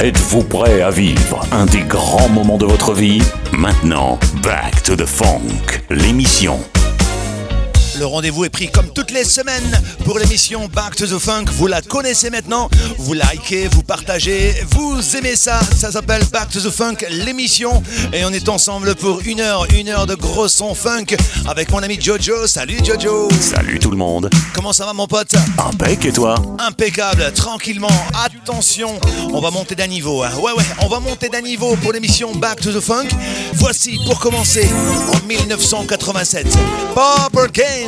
Êtes-vous prêt à vivre un des grands moments de votre vie? Maintenant, Back to the Funk, l'émission le rendez-vous est pris comme toutes les semaines pour l'émission Back to the Funk. Vous la connaissez maintenant. Vous likez, vous partagez, vous aimez ça. Ça s'appelle Back to the Funk, l'émission. Et on est ensemble pour une heure, une heure de gros son funk avec mon ami Jojo. Salut Jojo. Salut tout le monde. Comment ça va mon pote? Impec et toi? Impeccable, tranquillement. Attention, on va monter d'un niveau. Hein. Ouais, ouais, on va monter d'un niveau pour l'émission Back to the Funk. Voici pour commencer en 1987. Popper Game.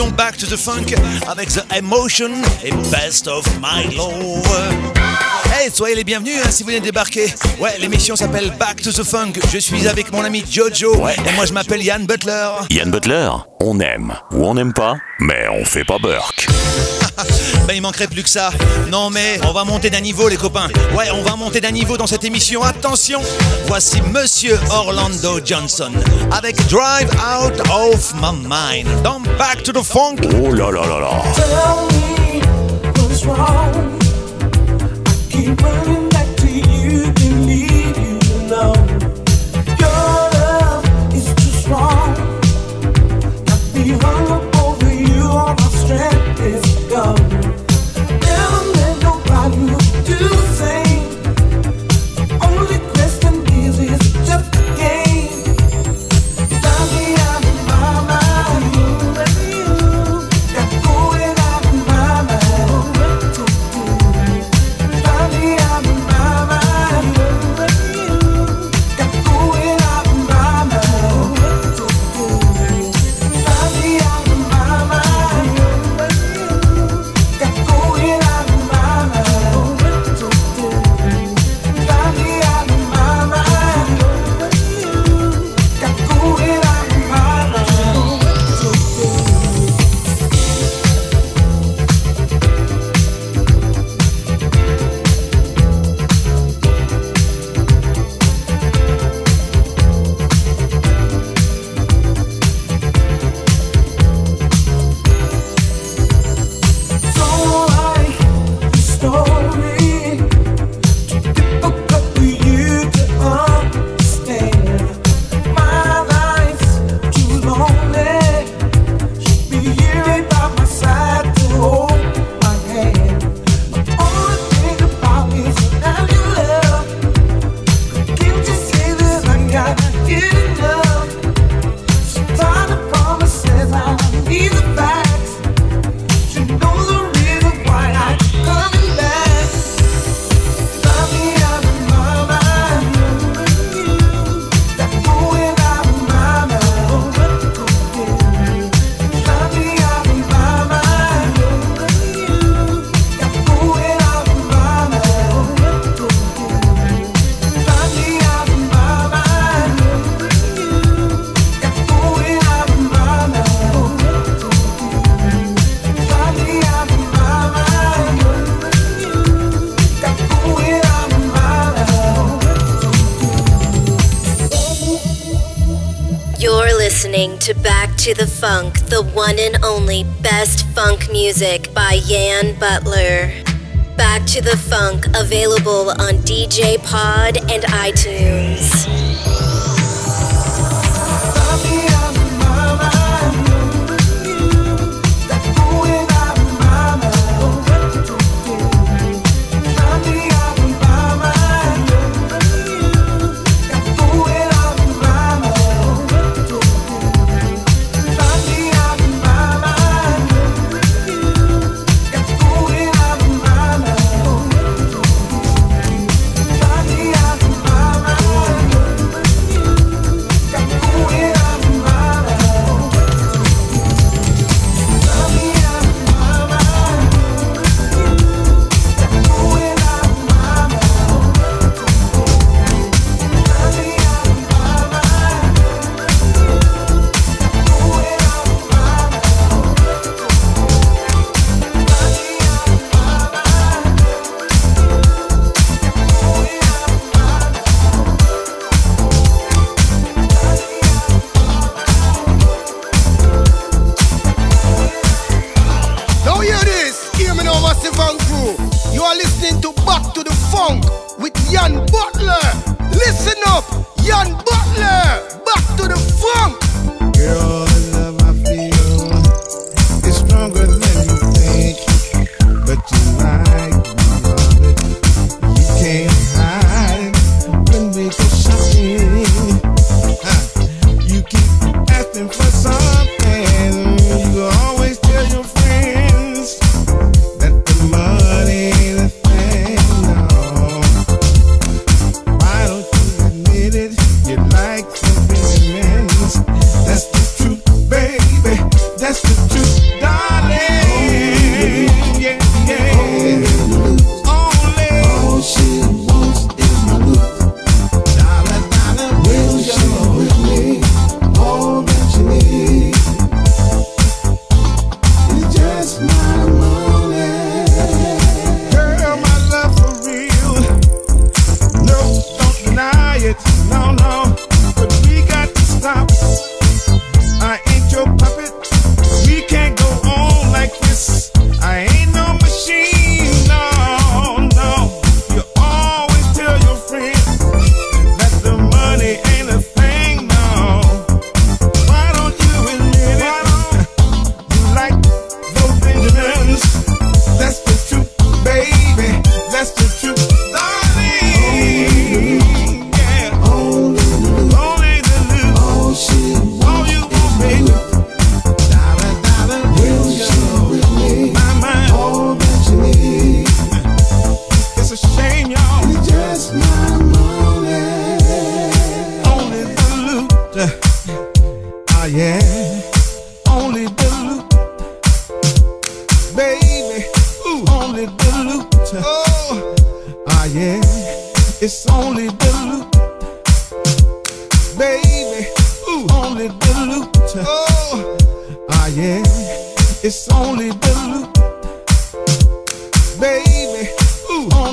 Back to the Funk avec The Emotion et Best of My Love. Hey, soyez les bienvenus hein, si vous venez débarquer. Ouais, l'émission s'appelle Back to the Funk. Je suis avec mon ami Jojo ouais. et moi je m'appelle Yann Butler. Yann Butler, on aime ou on n'aime pas, mais on fait pas Burke. Mais ben, il manquerait plus que ça. Non, mais on va monter d'un niveau, les copains. Ouais, on va monter d'un niveau dans cette émission. Attention, voici Monsieur Orlando Johnson avec Drive Out of My Mind. Dans Back to the Funk. listening to Back to the Funk, the one and only best funk music by Yan Butler. Back to the Funk, available on DJ Pod and iTunes.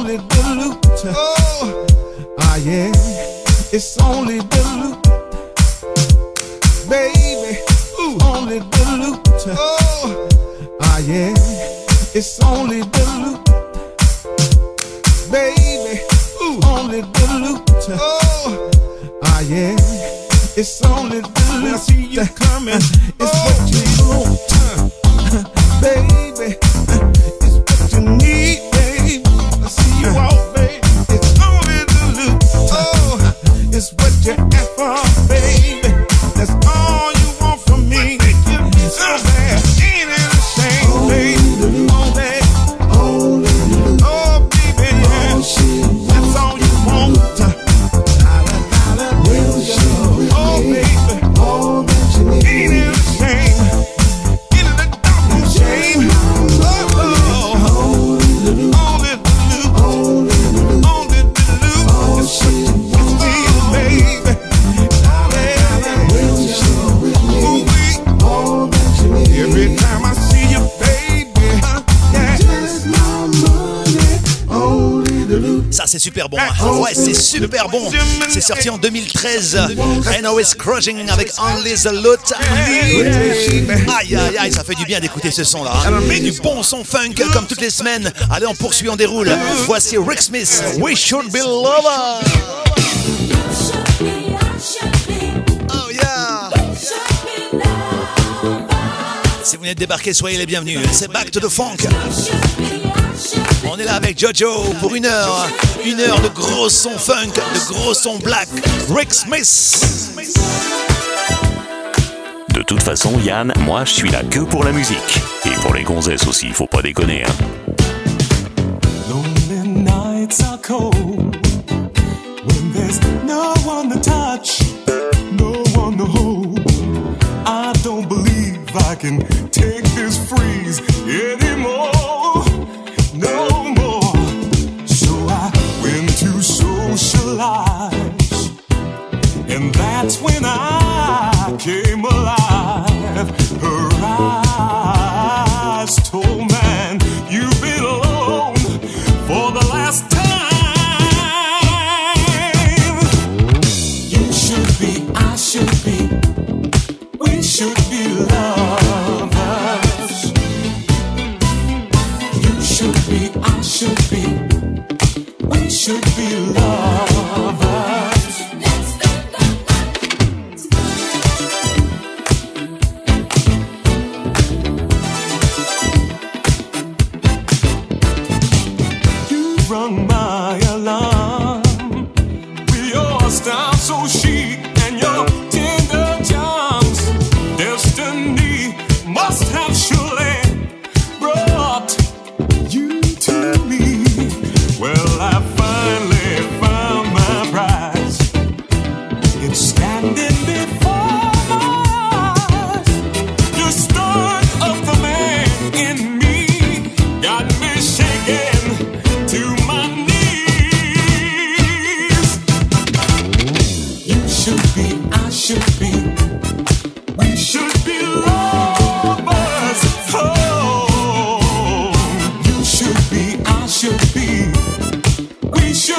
Only the loot. Oh. Ah, yeah. It's only the loot. Baby. Ooh. Only the loot. Oh. Ah, yeah. It's only the loot. Baby. Ooh. Only the loot. Oh. Ah, yeah. It's only the loot. When I see you coming, it's what you want. Baby. Bon. hein. Ouais, c'est super bon. C'est sorti en 2013. I know it's crushing avec Only the Loot. Aïe aïe aïe, ça fait du bien d'écouter ce son là. hein. Du bon son funk comme toutes les semaines. Allez, on poursuit, on déroule. Voici Rick Smith. We should be lovers. Si vous venez de débarquer, soyez les bienvenus. C'est Back to the Funk. On est là avec Jojo pour une heure. Une heure de gros son funk, de gros son black. Rick Smith. De toute façon, Yann, moi, je suis là que pour la musique. Et pour les gonzesses aussi, faut pas déconner, hein. Lonely nights are cold when there's no one to touch, no one to hold. I don't believe I can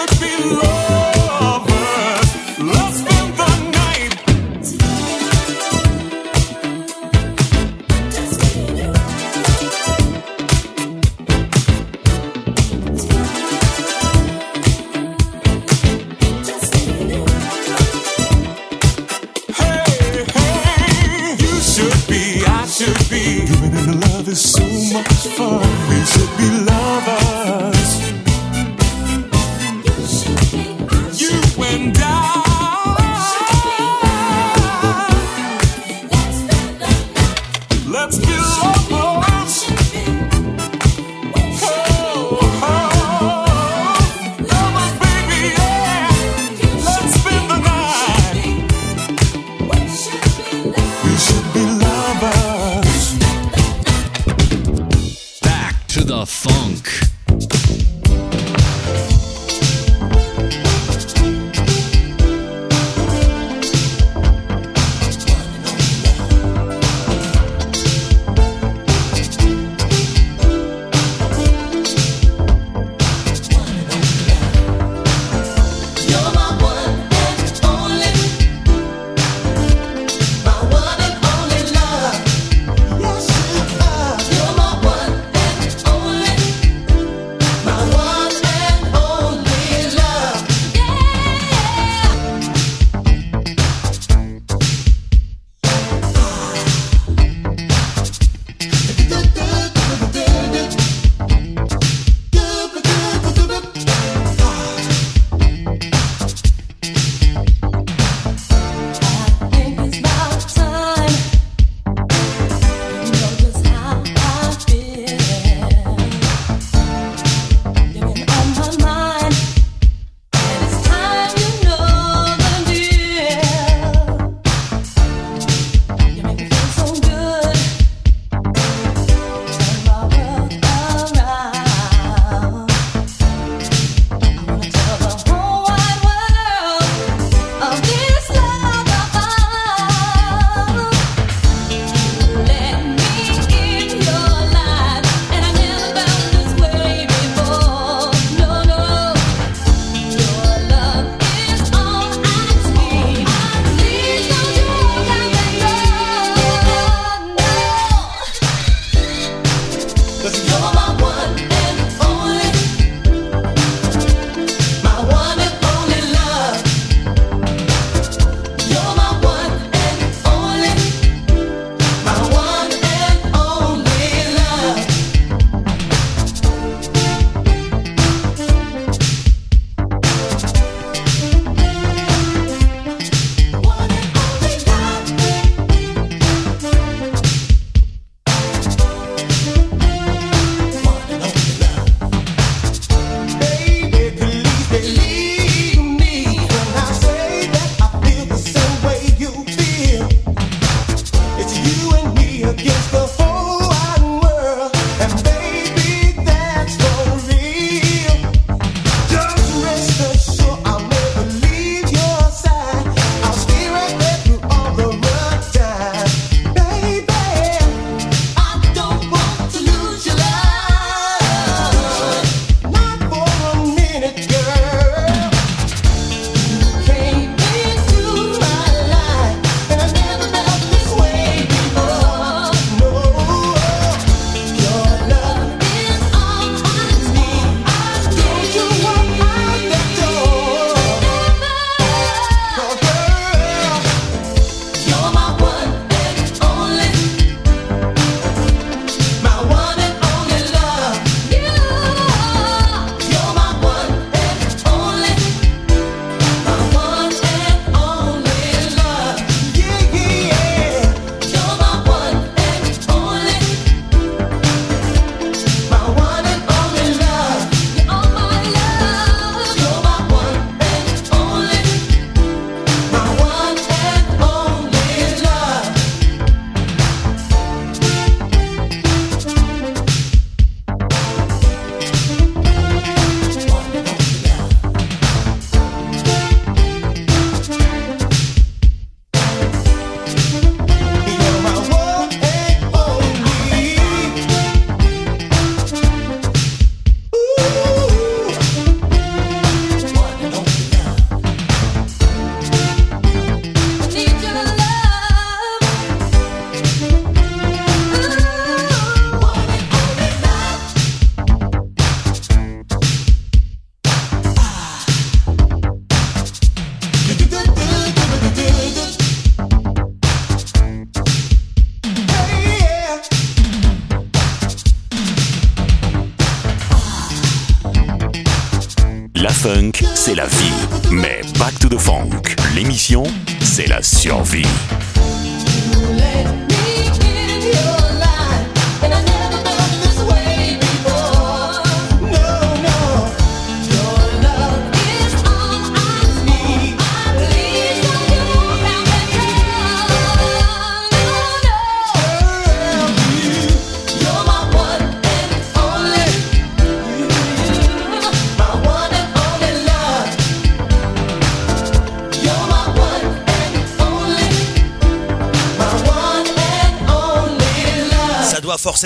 should be lovers.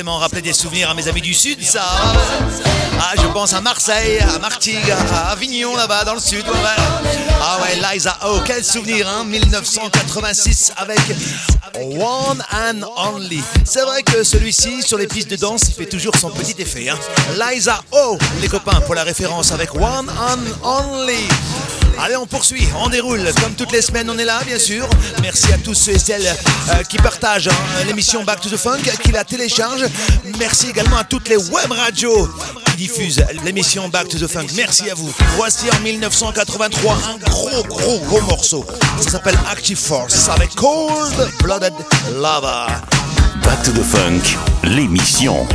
rappeler des souvenirs à mes amis du Sud, ça. Ah, je pense à Marseille, à Martigues, à Avignon, là-bas, dans le Sud. Ah ouais, Liza Oh, quel souvenir, hein, 1986 avec One and Only. C'est vrai que celui-ci, sur les pistes de danse, il fait toujours son petit effet. Hein. Liza Oh, les copains, pour la référence avec One and Only. Allez, on poursuit, on déroule. Comme toutes les semaines, on est là, bien sûr. Merci à tous ceux et celles euh, qui partagent hein, l'émission Back to the Funk, qui la téléchargent. Merci également à toutes les web radios qui diffusent l'émission Back to the Funk. Merci à vous. Voici en 1983 un gros, gros, gros morceau. Ça s'appelle Active Force avec Cold Blooded Lava. Back to the Funk, l'émission.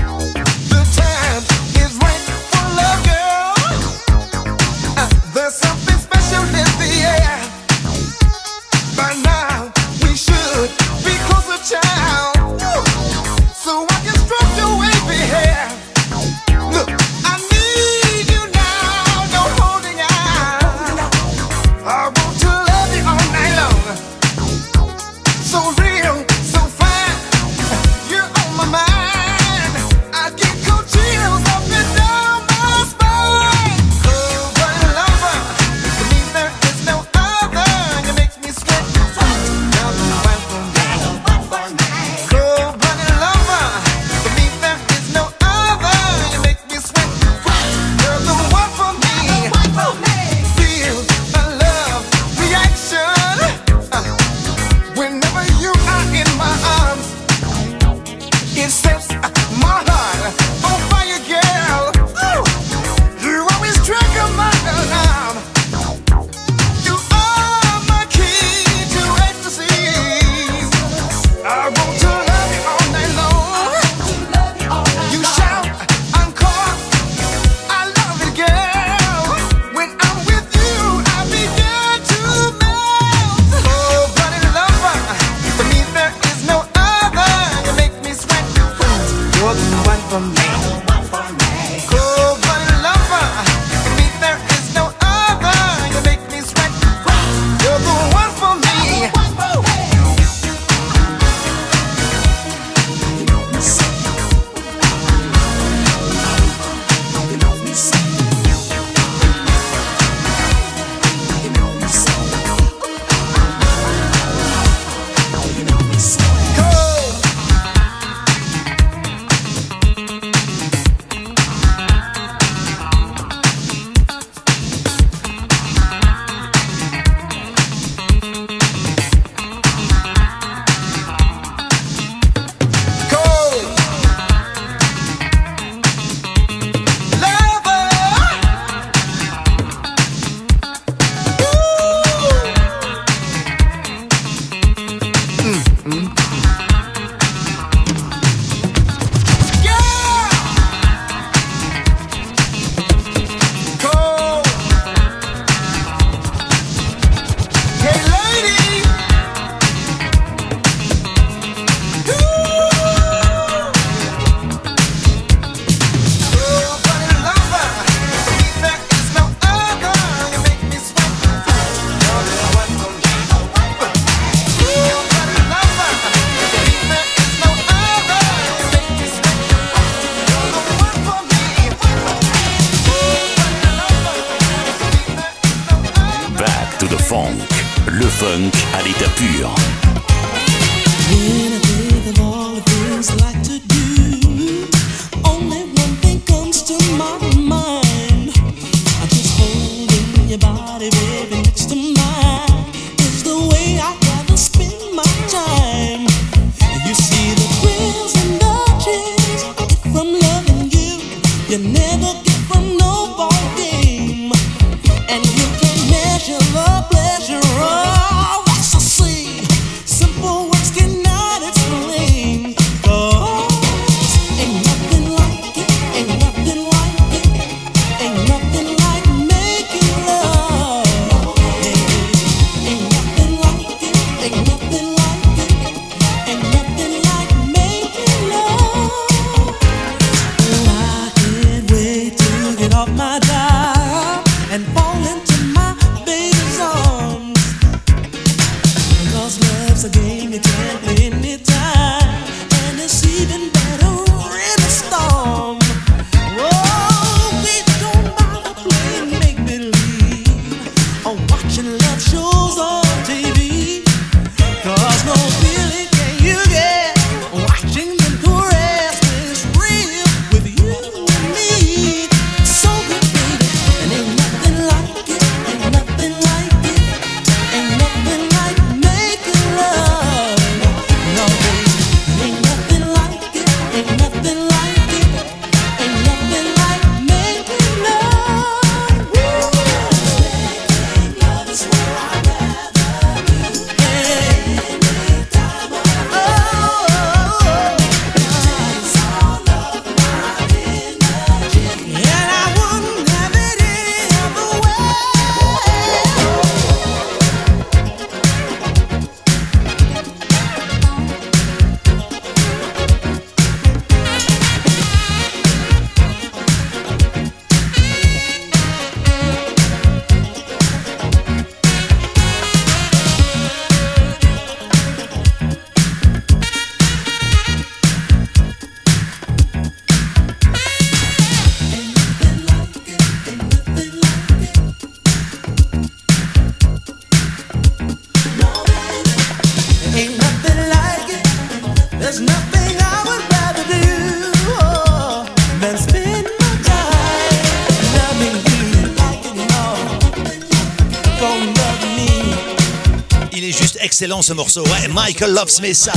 Excellent ce morceau. Ouais, Michael Love Smith.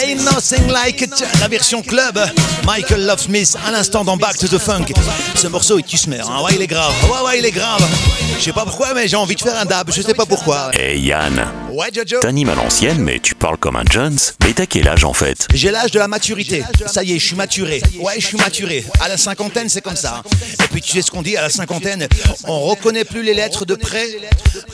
Ain't nothing like it. La version club. Michael Love Smith, à l'instant dans Back to the Funk. Ce morceau, il tue. Hein. Ouais, il est grave. Ouais, ouais, il est grave. Je sais pas pourquoi, mais j'ai envie de faire un dab. Je sais pas pourquoi. Hey Yann, Ouais, Jojo. t'animes à l'ancienne, mais tu parles comme un Jones. Mais t'as quel âge en fait J'ai l'âge de la maturité. Ça y est, je suis maturé. Ouais, je suis maturé. À la cinquantaine, c'est comme ça. Et puis tu sais ce qu'on dit à la cinquantaine On reconnaît plus les lettres de près,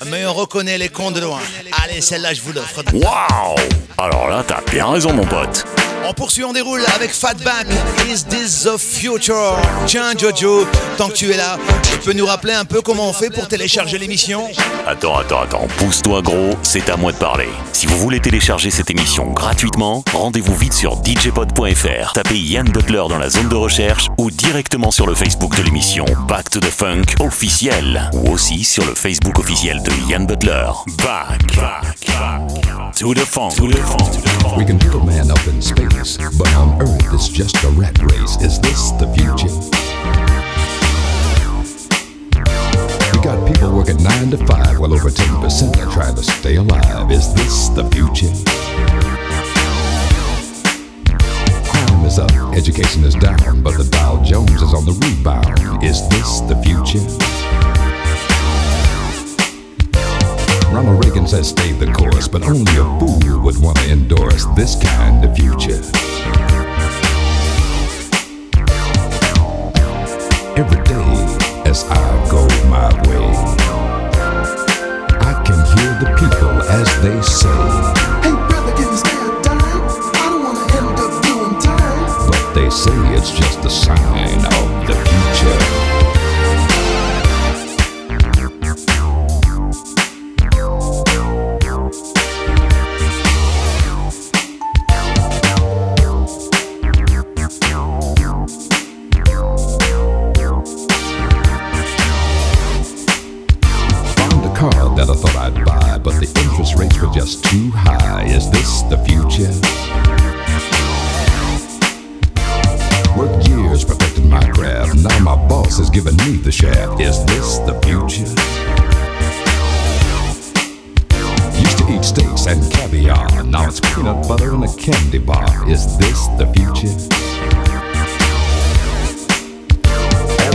mais on reconnaît les cons de loin. Allez, celle-là, je vous l'offre. Waouh Alors là, t'as bien raison mon pote. On poursuit, on déroule avec Fatback. Is this the future? Tiens, Jojo, tant que tu es là, tu peux nous rappeler un peu comment on fait pour télécharger l'émission? Attends, attends, attends, pousse-toi gros, c'est à moi de parler. Si vous voulez télécharger cette émission gratuitement, rendez-vous vite sur djpod.fr, tapez Yann Butler dans la zone de recherche ou directement sur le Facebook de l'émission Back to the Funk officiel ou aussi sur le Facebook officiel de Yann Butler. Back, back, back to the funk. To the funk. We can build man up in space, but on Earth it's just a rat race? Is this the future? Got people working nine to five, while over 10% are trying to stay alive. Is this the future? Crime is up, education is down, but the Dow Jones is on the rebound. Is this the future? Ronald Reagan says stay the course, but only a fool would want to endorse this kind of future. Every day as I they say, Hey brother, can you stay a dime? I don't wanna end up doing time. but they say it's just a sign of the that I thought I'd buy, but the interest rates were just too high. Is this the future? Worked years perfecting my craft. Now my boss is giving me the shaft. Is this the future? Used to eat steaks and caviar. Now it's peanut butter and a candy bar. Is this the future?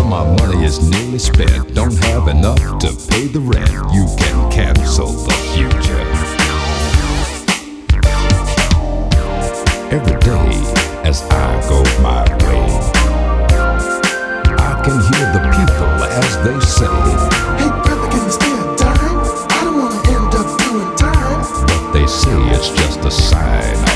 My money is nearly spent. Don't have enough to pay the rent. You can cancel the future. Every day as I go my way, I can hear the people as they say, Hey brother, can you stay a dime? I don't wanna end up doing time. but they say it's just a sign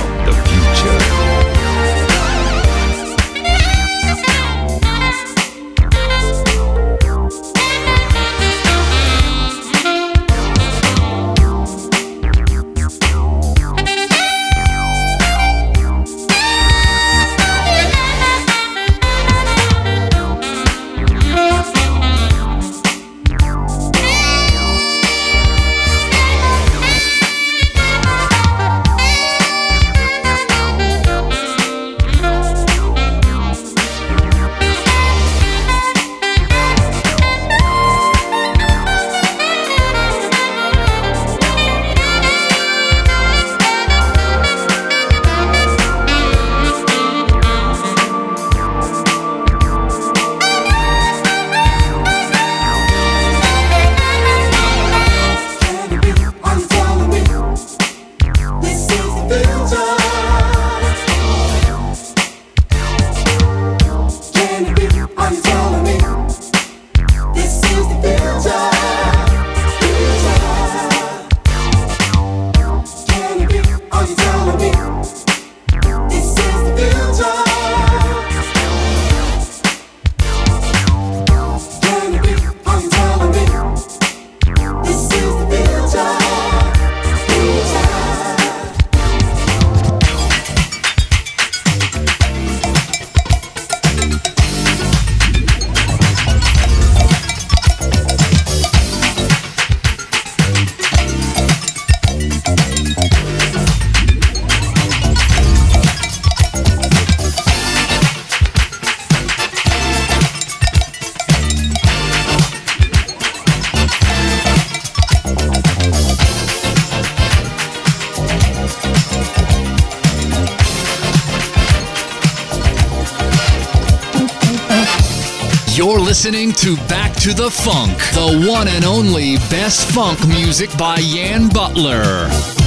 to Back to the Funk, the one and only best funk music by Yan Butler.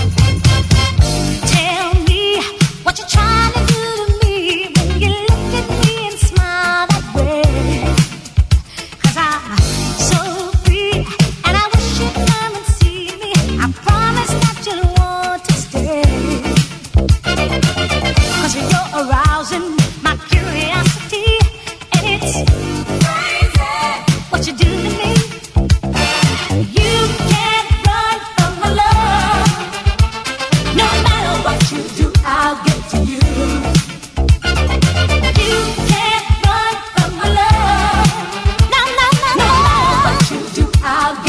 I'll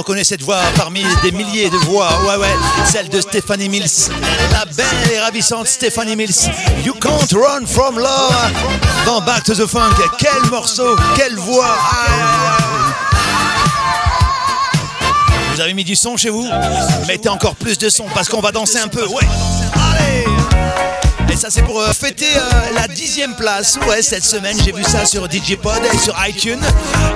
reconnaît cette voix parmi des milliers de voix. Ouais, ouais, celle de Stéphanie Mills. La belle et ravissante Stéphanie Mills. You can't run from love. Dans Back to the Funk. Quel morceau, quelle voix. Vous avez mis du son chez vous? Mettez encore plus de son parce qu'on va danser un peu. Ouais ça c'est pour euh, fêter euh, la dixième place. Ouais, cette semaine j'ai vu ça sur DJ Pod et sur iTunes.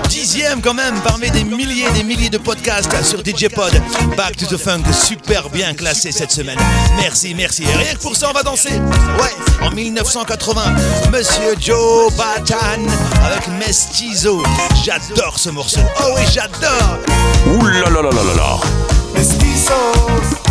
Dixième quand même parmi des milliers et des milliers de podcasts sur DJ Pod. Back to the Funk, super bien classé cette semaine. Merci, merci. Et rien que pour ça on va danser. Ouais, en 1980, Monsieur Joe Batan avec Mestizo. J'adore ce morceau. Oh oui, j'adore. Ouh là là là là là là. Mestizos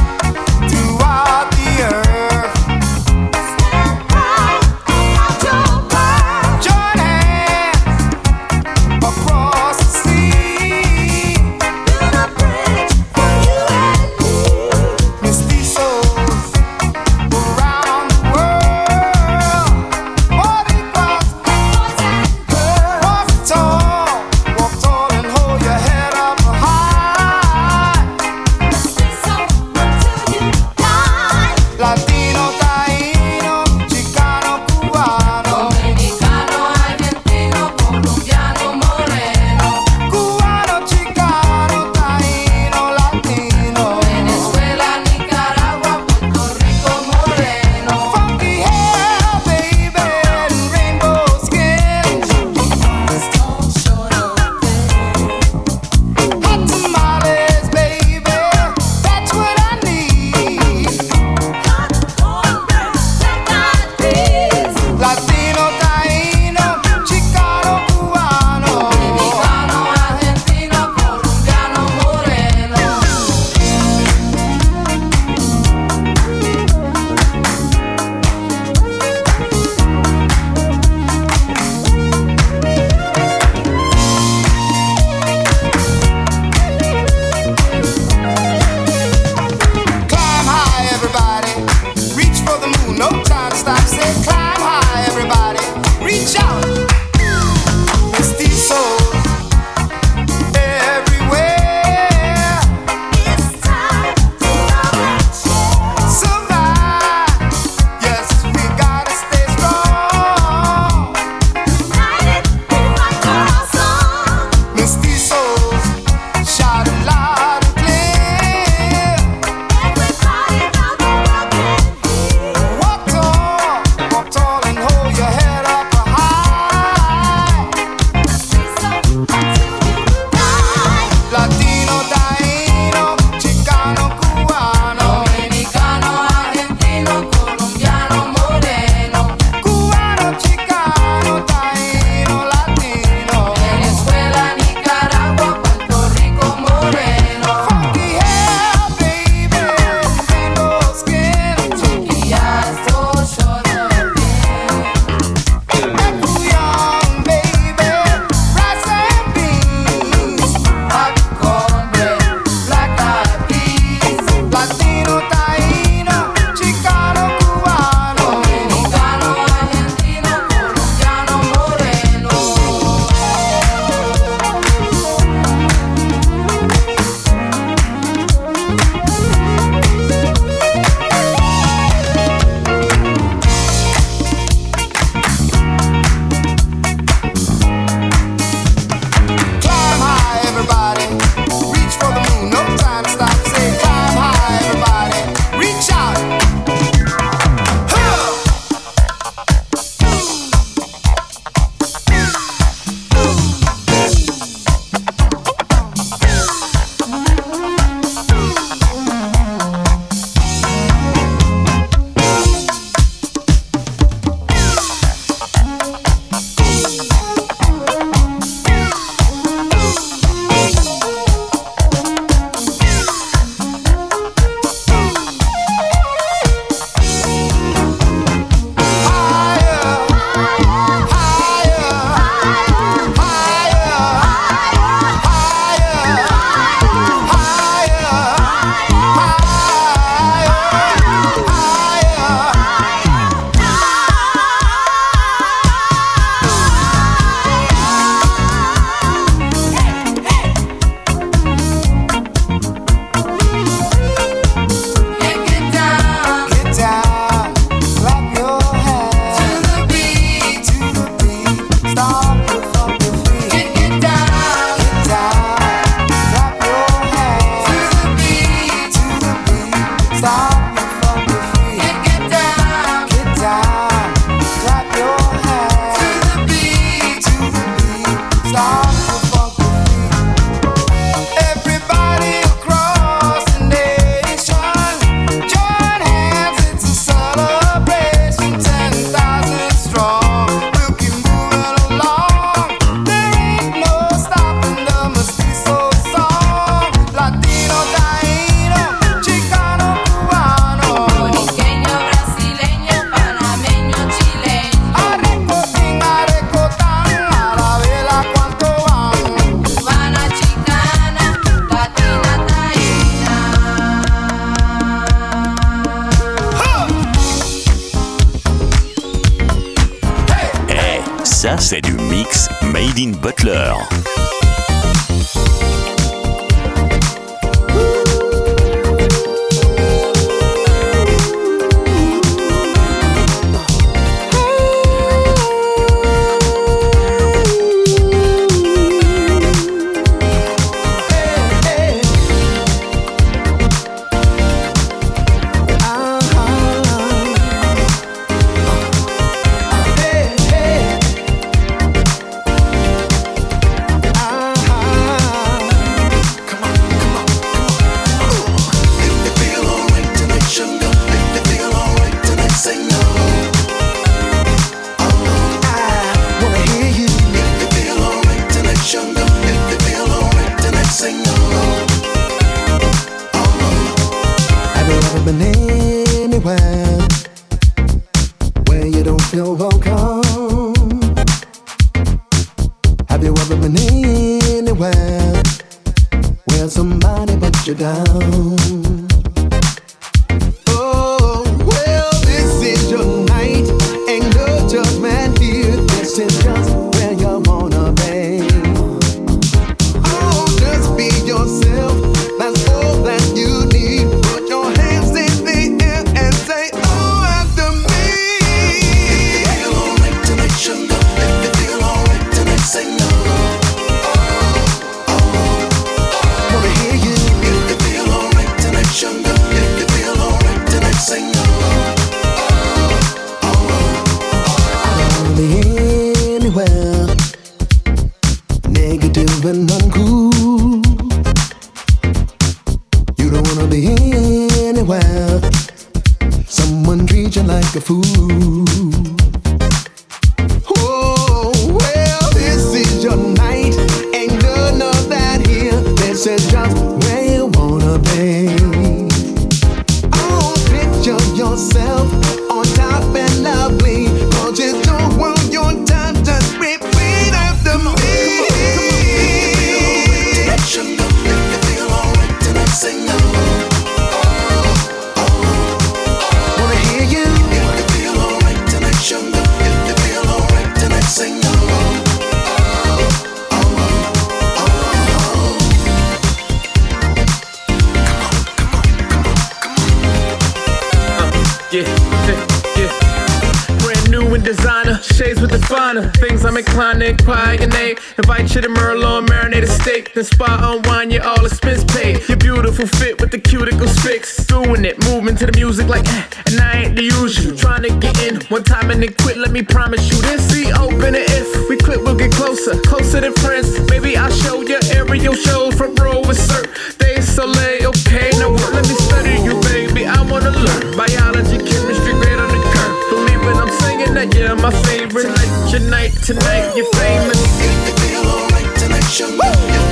my favorite. Tonight, tonight, tonight, you're famous. If you feel alright tonight, show me.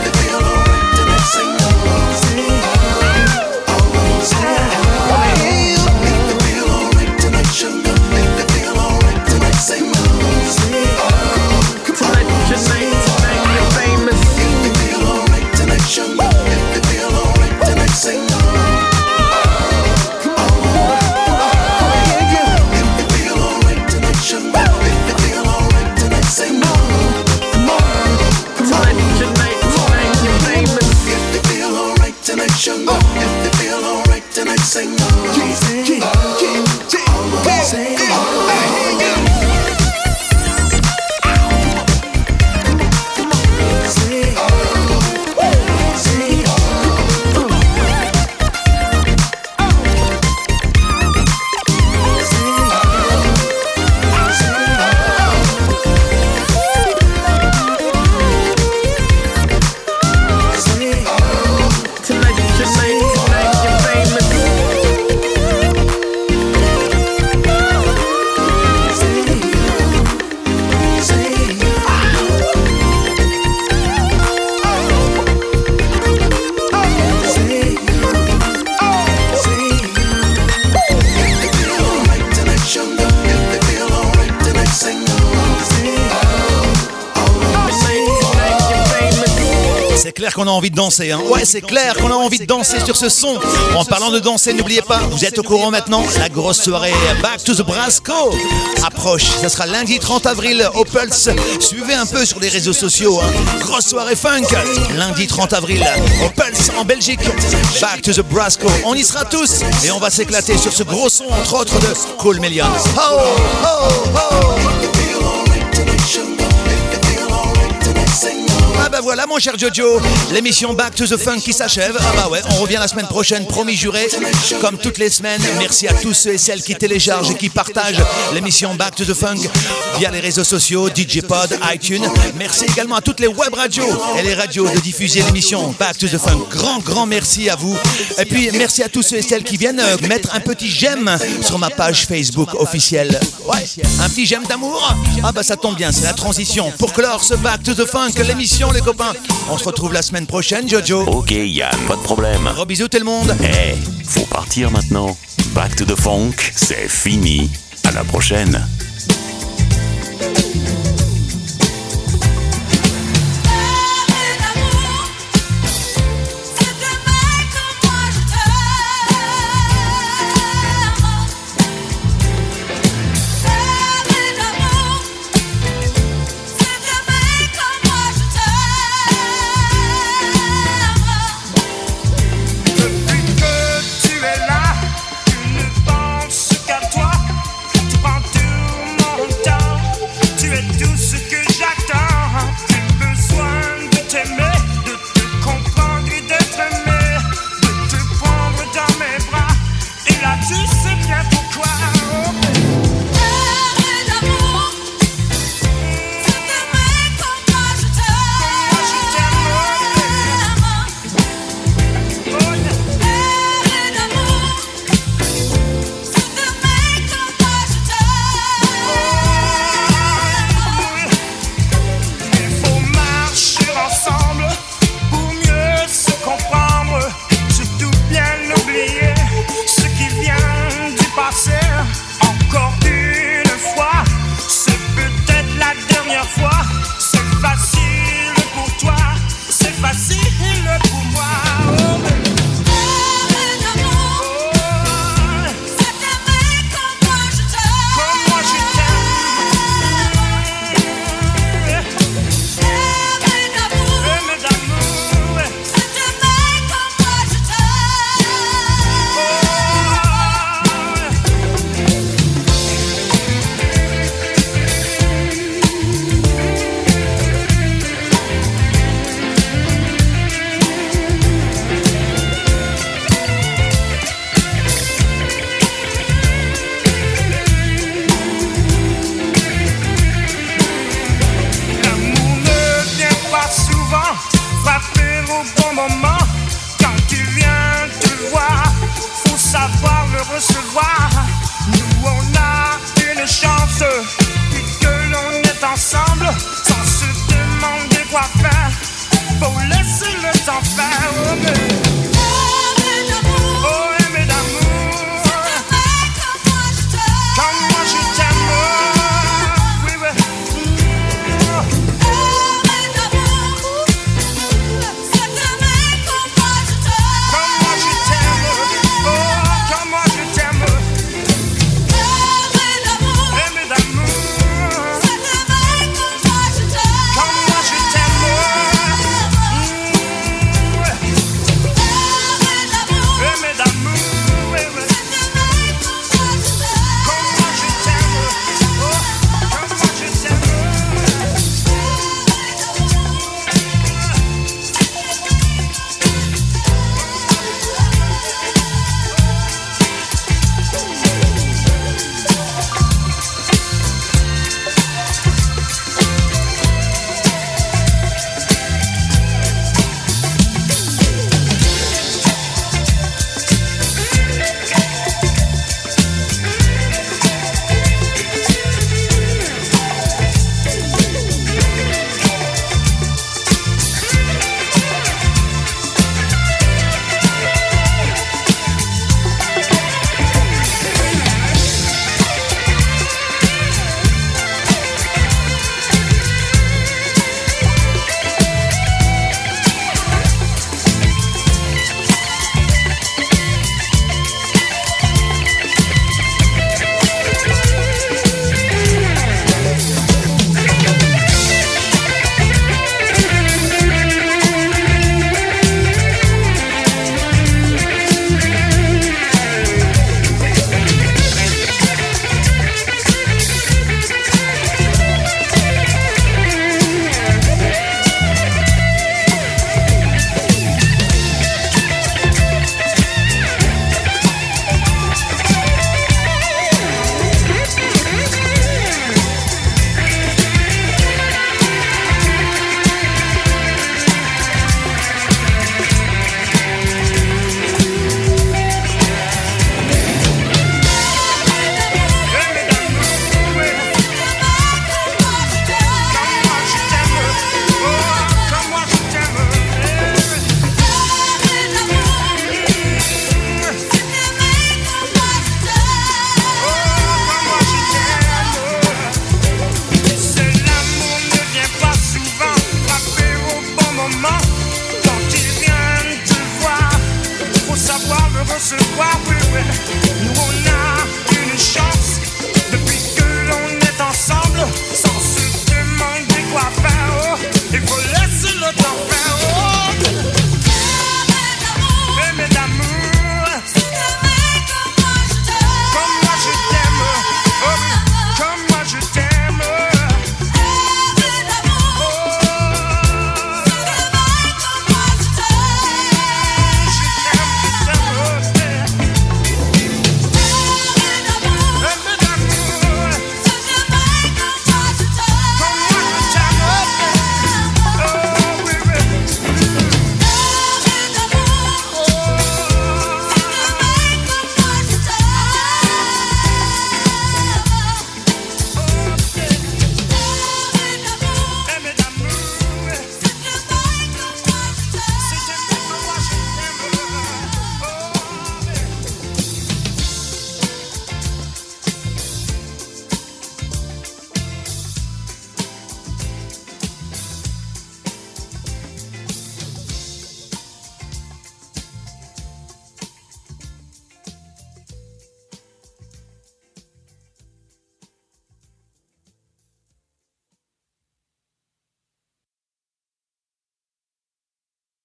Hein. Ouais, c'est clair qu'on a envie de danser sur ce son. En parlant de danser, n'oubliez pas, vous êtes au courant maintenant, la grosse soirée Back to the Brasco approche. Ça sera lundi 30 avril au Pulse. Suivez un peu sur les réseaux sociaux. hein. Grosse soirée funk, lundi 30 avril au Pulse en Belgique. Back to the Brasco. On y sera tous et on va s'éclater sur ce gros son, entre autres, de Cool Millions. Oh. Ah bah voilà mon cher Jojo, l'émission Back to the Funk qui s'achève. Ah bah ouais, on revient la semaine prochaine, promis juré, comme toutes les semaines. Merci à tous ceux et celles qui téléchargent et qui partagent l'émission Back to the Funk via les réseaux sociaux, DJ Pod, iTunes. Merci également à toutes les web radios et les radios de diffuser l'émission Back to the Funk. Grand, grand merci à vous. Et puis merci à tous ceux et celles qui viennent euh, mettre un petit j'aime sur ma page Facebook officielle. Ouais, un petit j'aime d'amour? Ah bah ça tombe bien, c'est la transition pour clore ce Back to the Funk, l'émission les copains. On se retrouve la semaine prochaine, Jojo. Ok Yann, pas de problème. Gros bisous tout le monde. Eh, faut partir maintenant. Back to the funk, c'est fini. À la prochaine.